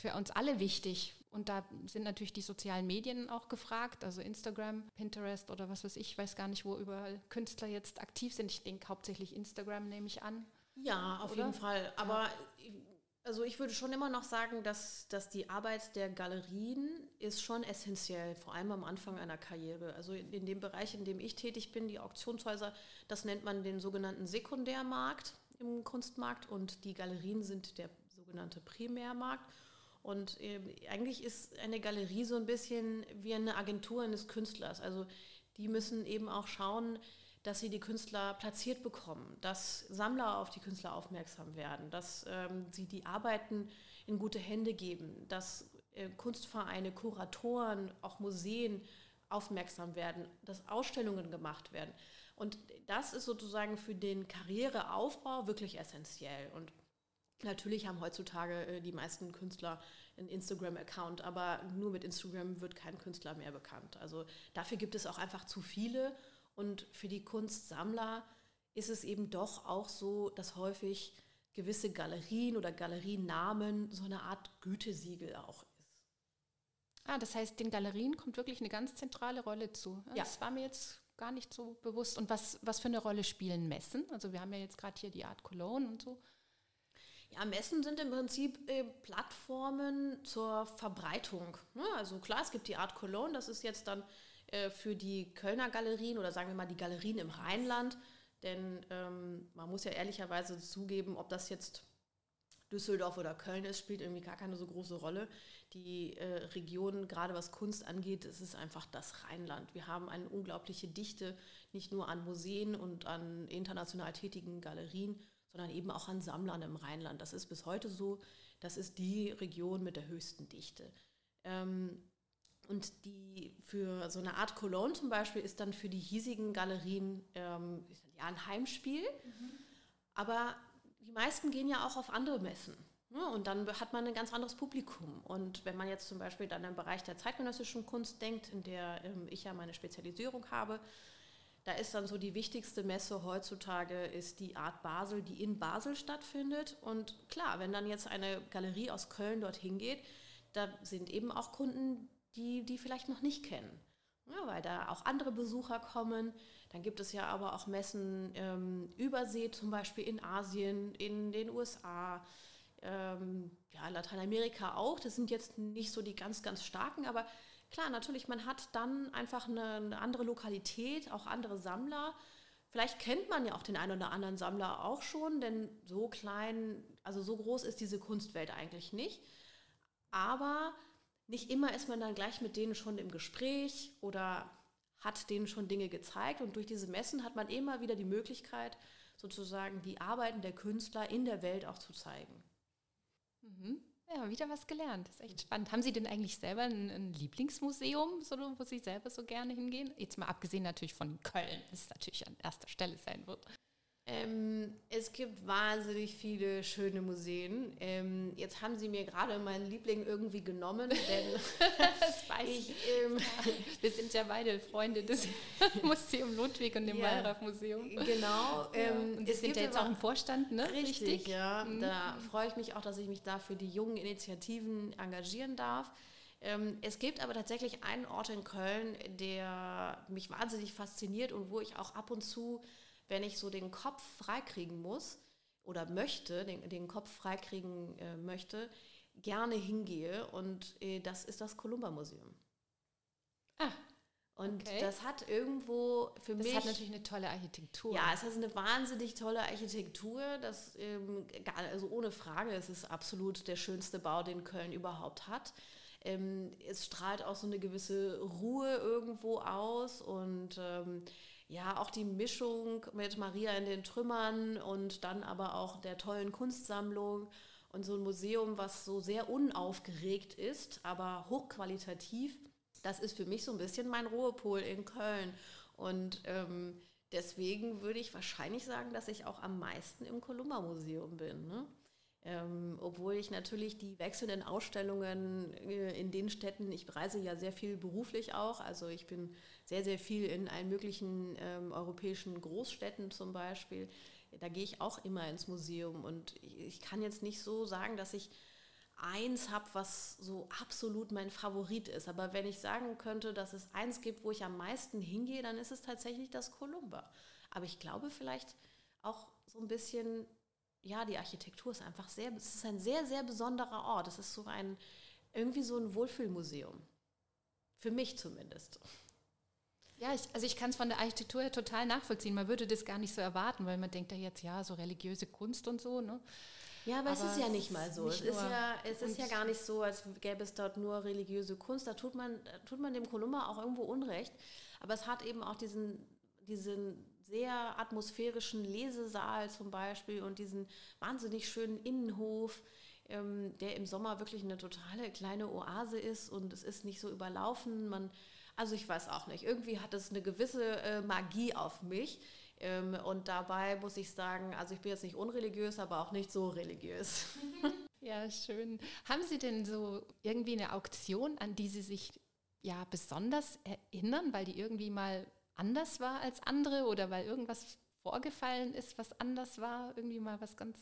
für uns alle wichtig. Und da sind natürlich die sozialen Medien auch gefragt, also Instagram, Pinterest oder was weiß ich, ich weiß gar nicht, wo überall Künstler jetzt aktiv sind. Ich denke hauptsächlich Instagram, nehme ich an. Ja, auf oder? jeden Fall. Aber ja also ich würde schon immer noch sagen, dass, dass die Arbeit der Galerien ist schon essentiell, vor allem am Anfang einer Karriere. Also in, in dem Bereich, in dem ich tätig bin, die Auktionshäuser, das nennt man den sogenannten Sekundärmarkt im Kunstmarkt und die Galerien sind der sogenannte Primärmarkt. Und äh, eigentlich ist eine Galerie so ein bisschen wie eine Agentur eines Künstlers. Also die müssen eben auch schauen, dass sie die Künstler platziert bekommen, dass Sammler auf die Künstler aufmerksam werden, dass ähm, sie die Arbeiten in gute Hände geben, dass äh, Kunstvereine, Kuratoren, auch Museen aufmerksam werden, dass Ausstellungen gemacht werden. Und das ist sozusagen für den Karriereaufbau wirklich essentiell. Und natürlich haben heutzutage äh, die meisten Künstler einen Instagram-Account, aber nur mit Instagram wird kein Künstler mehr bekannt. Also dafür gibt es auch einfach zu viele. Und für die Kunstsammler ist es eben doch auch so, dass häufig gewisse Galerien oder Galerienamen so eine Art Gütesiegel auch ist. Ah, das heißt, den Galerien kommt wirklich eine ganz zentrale Rolle zu. Ja. Das war mir jetzt gar nicht so bewusst. Und was, was für eine Rolle spielen Messen? Also wir haben ja jetzt gerade hier die Art Cologne und so. Ja, Messen sind im Prinzip äh, Plattformen zur Verbreitung. Ne? Also klar, es gibt die Art Cologne, das ist jetzt dann äh, für die Kölner Galerien oder sagen wir mal die Galerien im Rheinland. Denn ähm, man muss ja ehrlicherweise zugeben, ob das jetzt Düsseldorf oder Köln ist, spielt irgendwie gar keine so große Rolle. Die äh, Region, gerade was Kunst angeht, es ist einfach das Rheinland. Wir haben eine unglaubliche Dichte, nicht nur an Museen und an international tätigen Galerien, sondern eben auch an Sammlern im Rheinland. Das ist bis heute so. Das ist die Region mit der höchsten Dichte. Ähm, und die für so eine Art Cologne zum Beispiel ist dann für die hiesigen Galerien ähm, ja ein Heimspiel. Mhm. Aber die meisten gehen ja auch auf andere Messen. Ne? Und dann hat man ein ganz anderes Publikum. Und wenn man jetzt zum Beispiel dann im Bereich der zeitgenössischen Kunst denkt, in der ähm, ich ja meine Spezialisierung habe, da ist dann so die wichtigste Messe heutzutage ist die Art Basel, die in Basel stattfindet. Und klar, wenn dann jetzt eine Galerie aus Köln dorthin geht, da sind eben auch Kunden, die die vielleicht noch nicht kennen. Ja, weil da auch andere Besucher kommen. Dann gibt es ja aber auch Messen ähm, übersee, zum Beispiel in Asien, in den USA, ähm, ja, Lateinamerika auch. Das sind jetzt nicht so die ganz, ganz starken, aber klar, natürlich, man hat dann einfach eine, eine andere Lokalität, auch andere Sammler. Vielleicht kennt man ja auch den einen oder anderen Sammler auch schon, denn so klein, also so groß ist diese Kunstwelt eigentlich nicht. Aber nicht immer ist man dann gleich mit denen schon im Gespräch oder hat denen schon Dinge gezeigt. Und durch diese Messen hat man immer wieder die Möglichkeit, sozusagen die Arbeiten der Künstler in der Welt auch zu zeigen. Mhm. Ja, wieder was gelernt. Das ist echt spannend. Haben Sie denn eigentlich selber ein, ein Lieblingsmuseum, so, wo Sie selber so gerne hingehen? Jetzt mal abgesehen natürlich von Köln, das natürlich an erster Stelle sein wird. Ähm, es gibt wahnsinnig viele schöne Museen. Ähm, jetzt haben Sie mir gerade meinen Liebling irgendwie genommen, denn das weiß ich. Ähm, Wir sind ja beide Freunde des Museum Ludwig und dem ja, Wallraf-Museum. Genau. Ähm, und Sie sind ja jetzt auch im Vorstand, ne? Richtig, richtig? ja. Mhm. Da freue ich mich auch, dass ich mich da für die jungen Initiativen engagieren darf. Ähm, es gibt aber tatsächlich einen Ort in Köln, der mich wahnsinnig fasziniert und wo ich auch ab und zu wenn ich so den Kopf freikriegen muss oder möchte, den, den Kopf freikriegen äh, möchte, gerne hingehe. Und äh, das ist das Columba-Museum. Ah. Und okay. das hat irgendwo für das mich. Das hat natürlich eine tolle Architektur. Ja, es hat eine wahnsinnig tolle Architektur. Das, ähm, also ohne Frage, es ist absolut der schönste Bau, den Köln überhaupt hat. Ähm, es strahlt auch so eine gewisse Ruhe irgendwo aus und ähm, ja, auch die Mischung mit Maria in den Trümmern und dann aber auch der tollen Kunstsammlung und so ein Museum, was so sehr unaufgeregt ist, aber hochqualitativ, das ist für mich so ein bisschen mein Ruhepol in Köln. Und ähm, deswegen würde ich wahrscheinlich sagen, dass ich auch am meisten im Columba-Museum bin. Ne? Ähm, obwohl ich natürlich die wechselnden Ausstellungen äh, in den Städten, ich reise ja sehr viel beruflich auch, also ich bin sehr, sehr viel in allen möglichen ähm, europäischen Großstädten zum Beispiel. Da gehe ich auch immer ins Museum und ich, ich kann jetzt nicht so sagen, dass ich eins habe, was so absolut mein Favorit ist. Aber wenn ich sagen könnte, dass es eins gibt, wo ich am meisten hingehe, dann ist es tatsächlich das Columba. Aber ich glaube vielleicht auch so ein bisschen ja, die Architektur ist einfach sehr, es ist ein sehr, sehr besonderer Ort. Es ist so ein, irgendwie so ein Wohlfühlmuseum. Für mich zumindest. Ja, ich, also ich kann es von der Architektur her total nachvollziehen. Man würde das gar nicht so erwarten, weil man denkt ja jetzt, ja, so religiöse Kunst und so, ne? Ja, aber, aber es ist ja nicht mal so. Es ist ja, es ist ja gar nicht so, als gäbe es dort nur religiöse Kunst. Da tut man, tut man dem Kolumba auch irgendwo Unrecht. Aber es hat eben auch diesen, diesen sehr atmosphärischen Lesesaal zum Beispiel und diesen wahnsinnig schönen Innenhof. ähm, der im Sommer wirklich eine totale kleine Oase ist und es ist nicht so überlaufen. Man, also ich weiß auch nicht, irgendwie hat es eine gewisse äh, Magie auf mich. Ähm, und dabei muss ich sagen, also ich bin jetzt nicht unreligiös, aber auch nicht so religiös. Ja, schön. Haben Sie denn so irgendwie eine Auktion, an die Sie sich ja besonders erinnern, weil die irgendwie mal anders war als andere oder weil irgendwas vorgefallen ist, was anders war, irgendwie mal was ganz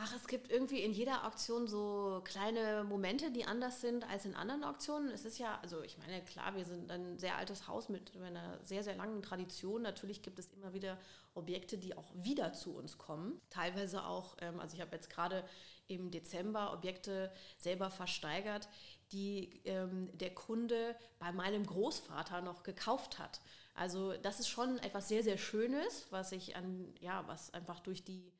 Ach, es gibt irgendwie in jeder Auktion so kleine Momente, die anders sind als in anderen Auktionen. Es ist ja, also ich meine, klar, wir sind ein sehr altes Haus mit einer sehr, sehr langen Tradition. Natürlich gibt es immer wieder Objekte, die auch wieder zu uns kommen. Teilweise auch, ähm, also ich habe jetzt gerade im Dezember Objekte selber versteigert, die ähm, der Kunde bei meinem Großvater noch gekauft hat. Also das ist schon etwas sehr, sehr Schönes, was ich an, ja, was einfach durch die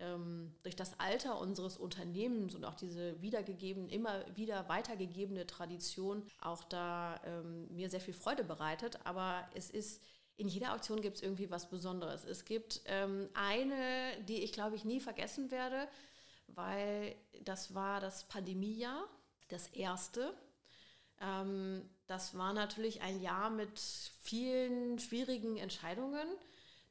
ähm, durch das Alter unseres Unternehmens und auch diese wiedergegebene, immer wieder weitergegebene Tradition auch da ähm, mir sehr viel Freude bereitet. Aber es ist, in jeder Auktion gibt es irgendwie was Besonderes. Es gibt ähm, eine, die ich glaube ich nie vergessen werde, weil das war das Pandemiejahr, das erste. Ähm, das war natürlich ein Jahr mit vielen schwierigen Entscheidungen.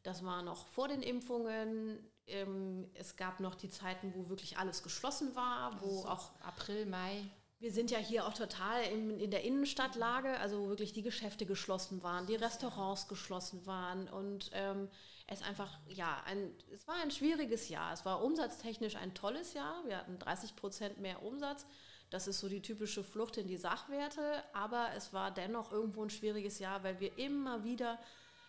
Das war noch vor den Impfungen. Ähm, es gab noch die Zeiten, wo wirklich alles geschlossen war, wo also auch April, Mai. Wir sind ja hier auch total in, in der Innenstadtlage, also wo wirklich die Geschäfte geschlossen waren, die Restaurants geschlossen waren und ähm, es einfach, ja, ein, es war ein schwieriges Jahr. Es war umsatztechnisch ein tolles Jahr. Wir hatten 30 Prozent mehr Umsatz. Das ist so die typische Flucht in die Sachwerte, aber es war dennoch irgendwo ein schwieriges Jahr, weil wir immer wieder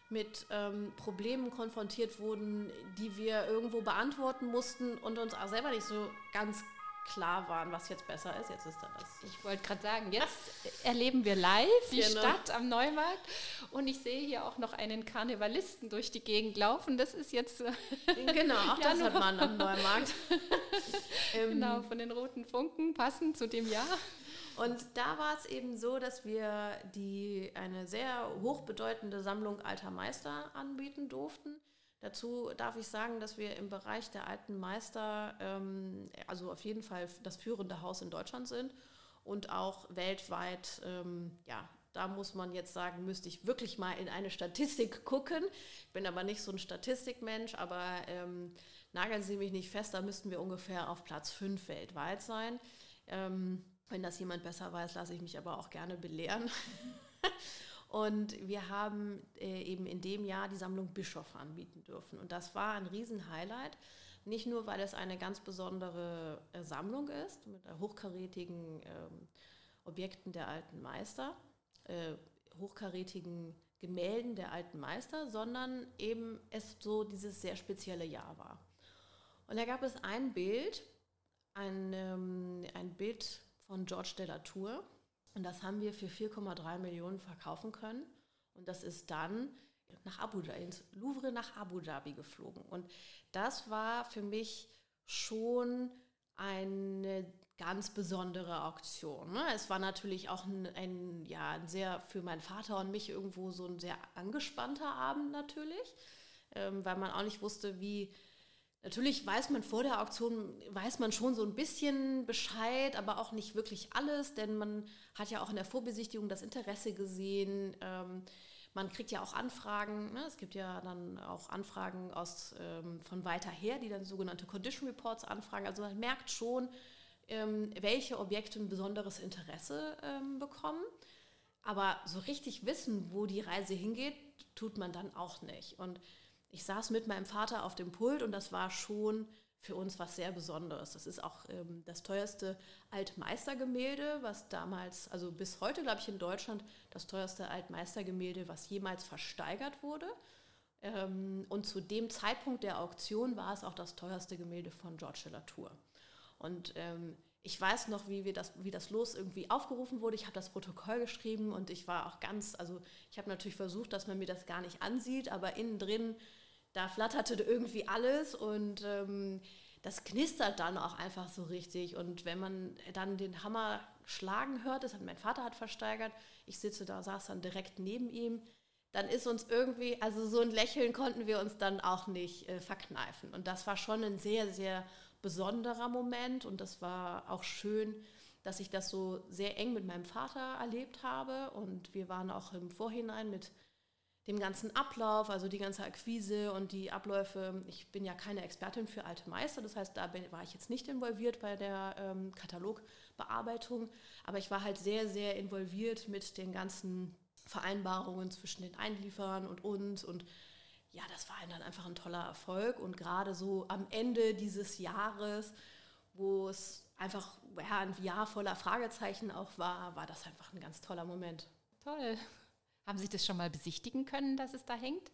mit ähm, Problemen konfrontiert wurden, die wir irgendwo beantworten mussten und uns auch selber nicht so ganz klar waren, was jetzt besser ist. Jetzt ist da das. Ich wollte gerade sagen, jetzt erleben wir live die genau. Stadt am Neumarkt und ich sehe hier auch noch einen Karnevalisten durch die Gegend laufen. Das ist jetzt. genau, auch das hat man am Neumarkt. genau, ähm, von den roten Funken passend zu dem Jahr. Und da war es eben so, dass wir die, eine sehr hochbedeutende Sammlung alter Meister anbieten durften. Dazu darf ich sagen, dass wir im Bereich der alten Meister, ähm, also auf jeden Fall das führende Haus in Deutschland sind und auch weltweit, ähm, ja, da muss man jetzt sagen, müsste ich wirklich mal in eine Statistik gucken. Ich bin aber nicht so ein Statistikmensch, aber ähm, nageln Sie mich nicht fest, da müssten wir ungefähr auf Platz 5 weltweit sein. Ähm, wenn das jemand besser weiß, lasse ich mich aber auch gerne belehren. und wir haben äh, eben in dem Jahr die Sammlung Bischof anbieten dürfen. Und das war ein Riesenhighlight. Nicht nur, weil es eine ganz besondere äh, Sammlung ist, mit hochkarätigen ähm, Objekten der alten Meister, äh, hochkarätigen Gemälden der alten Meister, sondern eben es so dieses sehr spezielle Jahr war. Und da gab es ein Bild, ein, ähm, ein Bild von George de la Tour. Und das haben wir für 4,3 Millionen verkaufen können. Und das ist dann nach Abu Dhabi, ins Louvre nach Abu Dhabi geflogen. Und das war für mich schon eine ganz besondere Auktion. Ne? Es war natürlich auch ein, ein, ja, ein sehr für meinen Vater und mich irgendwo so ein sehr angespannter Abend natürlich, ähm, weil man auch nicht wusste, wie Natürlich weiß man vor der Auktion, weiß man schon so ein bisschen Bescheid, aber auch nicht wirklich alles, denn man hat ja auch in der Vorbesichtigung das Interesse gesehen. Ähm, man kriegt ja auch Anfragen. Ne? Es gibt ja dann auch Anfragen aus, ähm, von weiter her, die dann sogenannte Condition Reports anfragen. Also man merkt schon, ähm, welche Objekte ein besonderes Interesse ähm, bekommen. Aber so richtig wissen, wo die Reise hingeht, tut man dann auch nicht. Und ich saß mit meinem Vater auf dem Pult und das war schon für uns was sehr Besonderes. Das ist auch ähm, das teuerste Altmeistergemälde, was damals, also bis heute, glaube ich, in Deutschland das teuerste Altmeistergemälde, was jemals versteigert wurde. Ähm, und zu dem Zeitpunkt der Auktion war es auch das teuerste Gemälde von George de la Tour. Und ähm, ich weiß noch, wie, wir das, wie das Los irgendwie aufgerufen wurde. Ich habe das Protokoll geschrieben und ich war auch ganz, also ich habe natürlich versucht, dass man mir das gar nicht ansieht, aber innen drin da flatterte irgendwie alles und ähm, das knistert dann auch einfach so richtig. Und wenn man dann den Hammer schlagen hört, das hat mein Vater hat versteigert, ich sitze da, saß dann direkt neben ihm, dann ist uns irgendwie, also so ein Lächeln konnten wir uns dann auch nicht äh, verkneifen. Und das war schon ein sehr, sehr besonderer Moment und das war auch schön, dass ich das so sehr eng mit meinem Vater erlebt habe und wir waren auch im Vorhinein mit dem ganzen Ablauf, also die ganze Akquise und die Abläufe. Ich bin ja keine Expertin für alte Meister, das heißt, da bin, war ich jetzt nicht involviert bei der ähm, Katalogbearbeitung, aber ich war halt sehr, sehr involviert mit den ganzen Vereinbarungen zwischen den Einliefern und uns und ja, das war dann einfach ein toller Erfolg und gerade so am Ende dieses Jahres, wo es einfach ja, ein Jahr voller Fragezeichen auch war, war das einfach ein ganz toller Moment. Toll. Haben Sie das schon mal besichtigen können, dass es da hängt?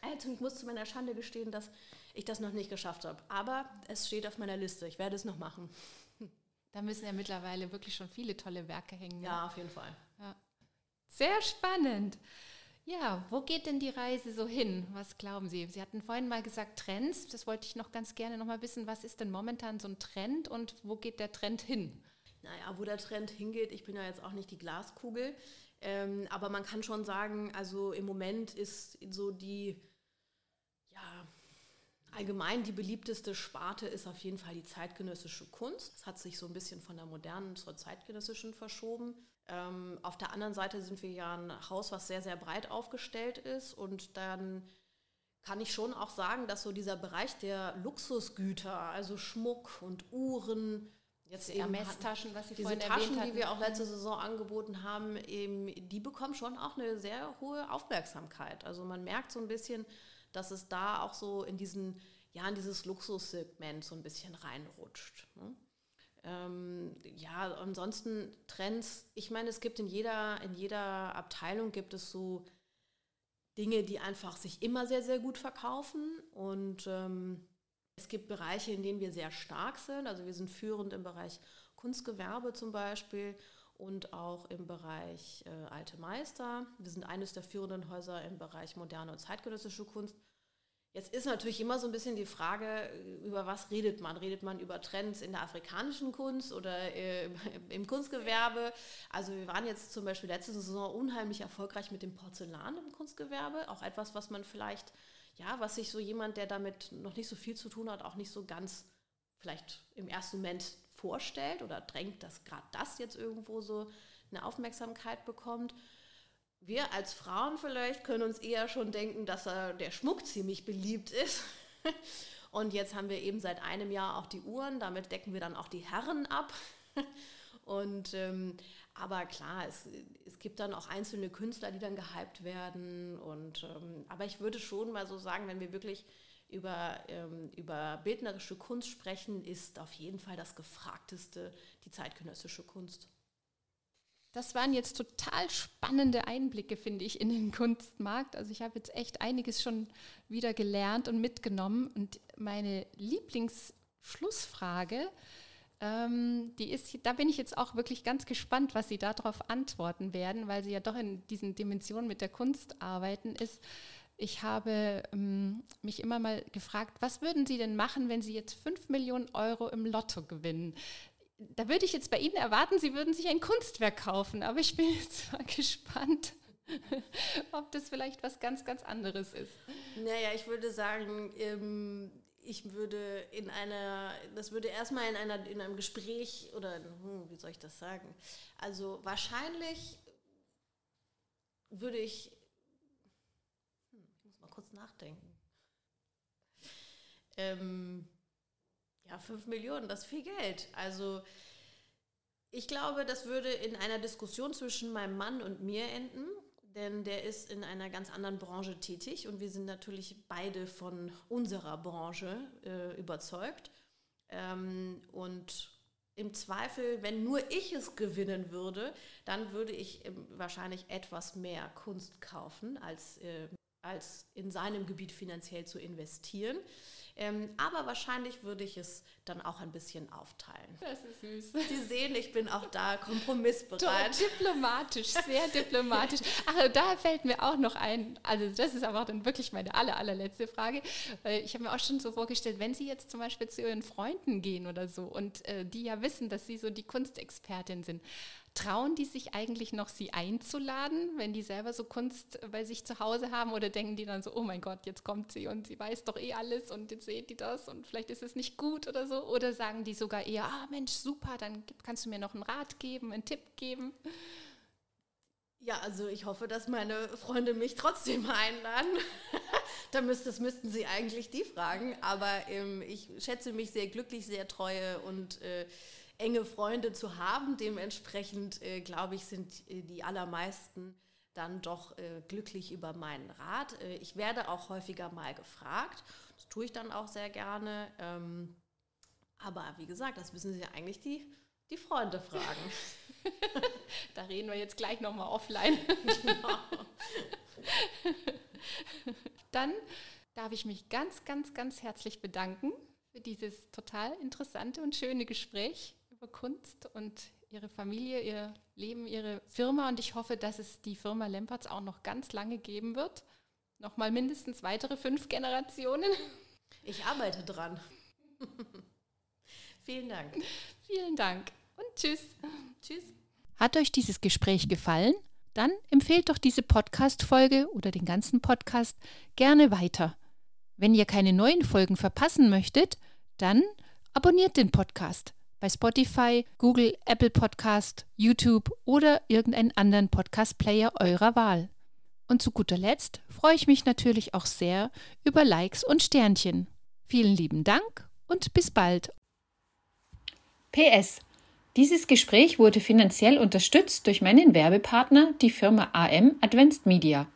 Also ich muss zu meiner Schande gestehen, dass ich das noch nicht geschafft habe. Aber es steht auf meiner Liste. Ich werde es noch machen. Da müssen ja mittlerweile wirklich schon viele tolle Werke hängen. Ne? Ja, auf jeden Fall. Ja. Sehr spannend. Ja, wo geht denn die Reise so hin? Was glauben Sie? Sie hatten vorhin mal gesagt Trends. Das wollte ich noch ganz gerne noch mal wissen. Was ist denn momentan so ein Trend und wo geht der Trend hin? Naja, wo der Trend hingeht, ich bin ja jetzt auch nicht die Glaskugel. Ähm, aber man kann schon sagen, also im Moment ist so die, ja, allgemein die beliebteste Sparte ist auf jeden Fall die zeitgenössische Kunst. Es hat sich so ein bisschen von der modernen zur zeitgenössischen verschoben. Ähm, auf der anderen Seite sind wir ja ein Haus, was sehr, sehr breit aufgestellt ist und dann kann ich schon auch sagen, dass so dieser Bereich der Luxusgüter, also Schmuck und Uhren, Jetzt die Messtaschen, was Sie diese Taschen, die wir auch letzte Saison angeboten haben, eben, die bekommen schon auch eine sehr hohe Aufmerksamkeit. Also man merkt so ein bisschen, dass es da auch so in diesen, ja, in dieses Luxussegment so ein bisschen reinrutscht. Ne? Ähm, ja, ansonsten Trends, ich meine, es gibt in jeder, in jeder Abteilung gibt es so Dinge, die einfach sich immer sehr, sehr gut verkaufen und ähm, es gibt Bereiche, in denen wir sehr stark sind. Also wir sind führend im Bereich Kunstgewerbe zum Beispiel und auch im Bereich äh, Alte Meister. Wir sind eines der führenden Häuser im Bereich moderne und zeitgenössische Kunst. Jetzt ist natürlich immer so ein bisschen die Frage, über was redet man? Redet man über Trends in der afrikanischen Kunst oder äh, im Kunstgewerbe? Also wir waren jetzt zum Beispiel letzte Saison unheimlich erfolgreich mit dem Porzellan im Kunstgewerbe. Auch etwas, was man vielleicht ja, was sich so jemand, der damit noch nicht so viel zu tun hat, auch nicht so ganz vielleicht im ersten Moment vorstellt oder drängt, dass gerade das jetzt irgendwo so eine Aufmerksamkeit bekommt. Wir als Frauen vielleicht können uns eher schon denken, dass er, der Schmuck ziemlich beliebt ist. Und jetzt haben wir eben seit einem Jahr auch die Uhren, damit decken wir dann auch die Herren ab. Und ähm, aber klar, es, es gibt dann auch einzelne Künstler, die dann gehypt werden. Und, ähm, aber ich würde schon mal so sagen, wenn wir wirklich über, ähm, über bildnerische Kunst sprechen, ist auf jeden Fall das Gefragteste die zeitgenössische Kunst. Das waren jetzt total spannende Einblicke, finde ich, in den Kunstmarkt. Also ich habe jetzt echt einiges schon wieder gelernt und mitgenommen. Und meine Lieblingsschlussfrage ähm, die ist, da bin ich jetzt auch wirklich ganz gespannt, was Sie darauf antworten werden, weil Sie ja doch in diesen Dimensionen mit der Kunst arbeiten, ist, ich habe ähm, mich immer mal gefragt, was würden Sie denn machen, wenn Sie jetzt 5 Millionen Euro im Lotto gewinnen? Da würde ich jetzt bei Ihnen erwarten, Sie würden sich ein Kunstwerk kaufen, aber ich bin jetzt mal gespannt, ob das vielleicht was ganz, ganz anderes ist. Naja, ich würde sagen, ähm, ich würde in einer, das würde erstmal in, einer, in einem Gespräch oder, hm, wie soll ich das sagen? Also wahrscheinlich würde ich, hm, ich muss mal kurz nachdenken. Ähm, ja, 5 Millionen, das ist viel Geld. Also ich glaube, das würde in einer Diskussion zwischen meinem Mann und mir enden denn der ist in einer ganz anderen Branche tätig und wir sind natürlich beide von unserer Branche äh, überzeugt. Ähm, und im Zweifel, wenn nur ich es gewinnen würde, dann würde ich ähm, wahrscheinlich etwas mehr Kunst kaufen, als, äh, als in seinem Gebiet finanziell zu investieren. Ähm, aber wahrscheinlich würde ich es dann auch ein bisschen aufteilen. Das ist süß. Sie sehen, ich bin auch da kompromissbereit. diplomatisch, sehr diplomatisch. Ach, da fällt mir auch noch ein, also das ist aber dann wirklich meine aller, allerletzte Frage. Ich habe mir auch schon so vorgestellt, wenn Sie jetzt zum Beispiel zu Ihren Freunden gehen oder so und äh, die ja wissen, dass Sie so die Kunstexpertin sind, Trauen die sich eigentlich noch, sie einzuladen, wenn die selber so Kunst bei sich zu Hause haben? Oder denken die dann so, oh mein Gott, jetzt kommt sie und sie weiß doch eh alles und jetzt seht die das und vielleicht ist es nicht gut oder so? Oder sagen die sogar eher, ah Mensch, super, dann kannst du mir noch einen Rat geben, einen Tipp geben? Ja, also ich hoffe, dass meine Freunde mich trotzdem einladen. da müsst, das müssten sie eigentlich die fragen. Aber ähm, ich schätze mich sehr glücklich, sehr treue und äh, enge Freunde zu haben. Dementsprechend, äh, glaube ich, sind äh, die allermeisten dann doch äh, glücklich über meinen Rat. Äh, ich werde auch häufiger mal gefragt. Das tue ich dann auch sehr gerne. Ähm, aber wie gesagt, das müssen sie eigentlich die, die Freunde fragen. da reden wir jetzt gleich nochmal offline. Genau. Dann darf ich mich ganz, ganz, ganz herzlich bedanken für dieses total interessante und schöne Gespräch über Kunst und Ihre Familie, Ihr Leben, Ihre Firma. Und ich hoffe, dass es die Firma Lempertz auch noch ganz lange geben wird. Nochmal mindestens weitere fünf Generationen. Ich arbeite dran. Vielen Dank. Vielen Dank und tschüss. Tschüss. Hat euch dieses Gespräch gefallen? Dann empfehlt doch diese Podcast-Folge oder den ganzen Podcast gerne weiter. Wenn ihr keine neuen Folgen verpassen möchtet, dann abonniert den Podcast bei Spotify, Google, Apple Podcast, YouTube oder irgendeinen anderen Podcast-Player eurer Wahl. Und zu guter Letzt freue ich mich natürlich auch sehr über Likes und Sternchen. Vielen lieben Dank und bis bald. PS dieses Gespräch wurde finanziell unterstützt durch meinen Werbepartner, die Firma AM Advanced Media.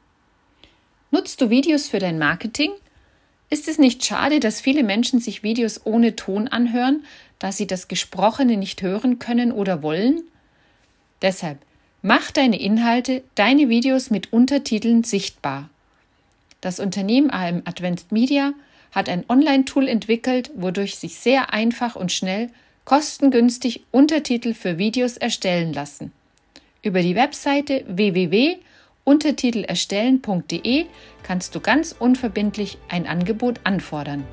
Nutzt du Videos für dein Marketing? Ist es nicht schade, dass viele Menschen sich Videos ohne Ton anhören, da sie das Gesprochene nicht hören können oder wollen? Deshalb mach deine Inhalte, deine Videos mit Untertiteln sichtbar. Das Unternehmen AM Advanced Media hat ein Online-Tool entwickelt, wodurch sich sehr einfach und schnell kostengünstig Untertitel für Videos erstellen lassen. Über die Webseite www.untertitelerstellen.de kannst du ganz unverbindlich ein Angebot anfordern.